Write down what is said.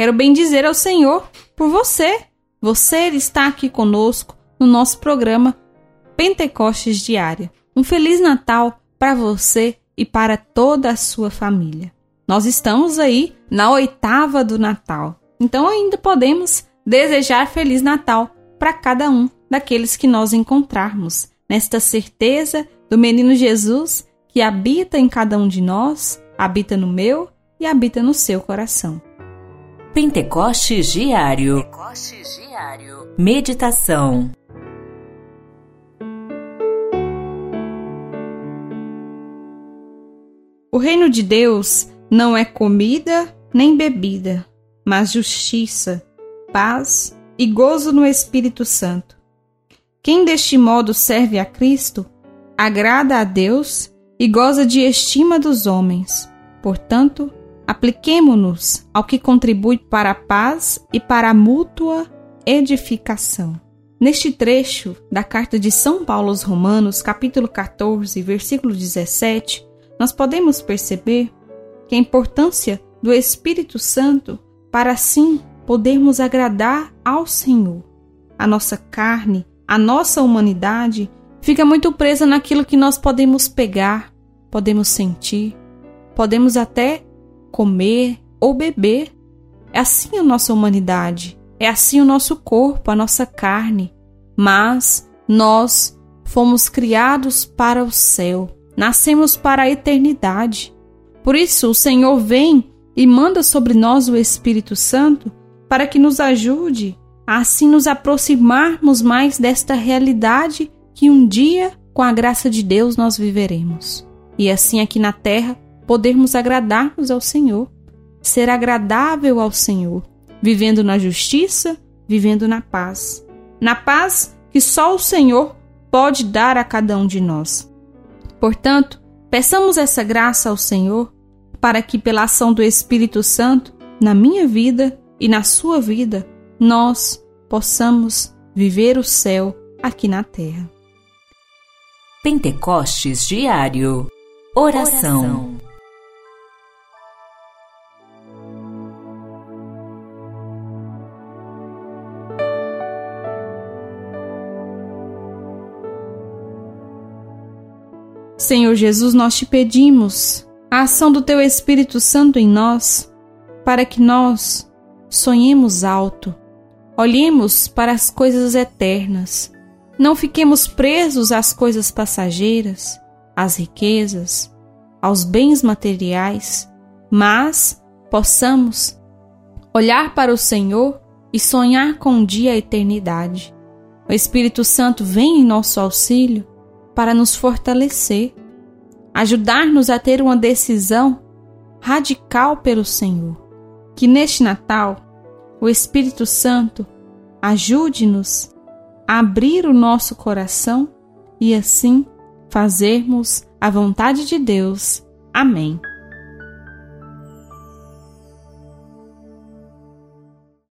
quero bem dizer ao Senhor por você. Você está aqui conosco no nosso programa Pentecostes Diária. Um feliz Natal para você e para toda a sua família. Nós estamos aí na oitava do Natal, então ainda podemos desejar Feliz Natal para cada um daqueles que nós encontrarmos, nesta certeza do menino Jesus que habita em cada um de nós, habita no meu e habita no seu coração. Pentecostes Diário. Pentecostes Diário. Meditação. O reino de Deus não é comida nem bebida, mas justiça, paz e gozo no Espírito Santo. Quem deste modo serve a Cristo agrada a Deus e goza de estima dos homens. Portanto, apliquemo-nos ao que contribui para a paz e para a mútua edificação. Neste trecho da carta de São Paulo aos Romanos, capítulo 14, versículo 17, nós podemos perceber que a importância do Espírito Santo para assim podermos agradar ao Senhor. A nossa carne, a nossa humanidade fica muito presa naquilo que nós podemos pegar, podemos sentir, podemos até comer ou beber. É assim a nossa humanidade, é assim o nosso corpo, a nossa carne. Mas nós fomos criados para o céu, nascemos para a eternidade. Por isso, o Senhor vem e manda sobre nós o Espírito Santo para que nos ajude a assim nos aproximarmos mais desta realidade que um dia, com a graça de Deus, nós viveremos. E assim aqui na terra, podermos agradarmos ao Senhor, ser agradável ao Senhor, vivendo na justiça, vivendo na paz. Na paz que só o Senhor pode dar a cada um de nós. Portanto, peçamos essa graça ao Senhor para que, pela ação do Espírito Santo, na minha vida e na sua vida, nós possamos viver o céu aqui na terra. Pentecostes Diário. Oração. Senhor Jesus, nós te pedimos a ação do Teu Espírito Santo em nós, para que nós sonhemos alto, olhemos para as coisas eternas não fiquemos presos às coisas passageiras, às riquezas, aos bens materiais, mas possamos olhar para o Senhor e sonhar com um dia a eternidade. O Espírito Santo vem em nosso auxílio para nos fortalecer, ajudar-nos a ter uma decisão radical pelo Senhor. Que neste Natal o Espírito Santo ajude-nos abrir o nosso coração e assim fazermos a vontade de Deus. Amém.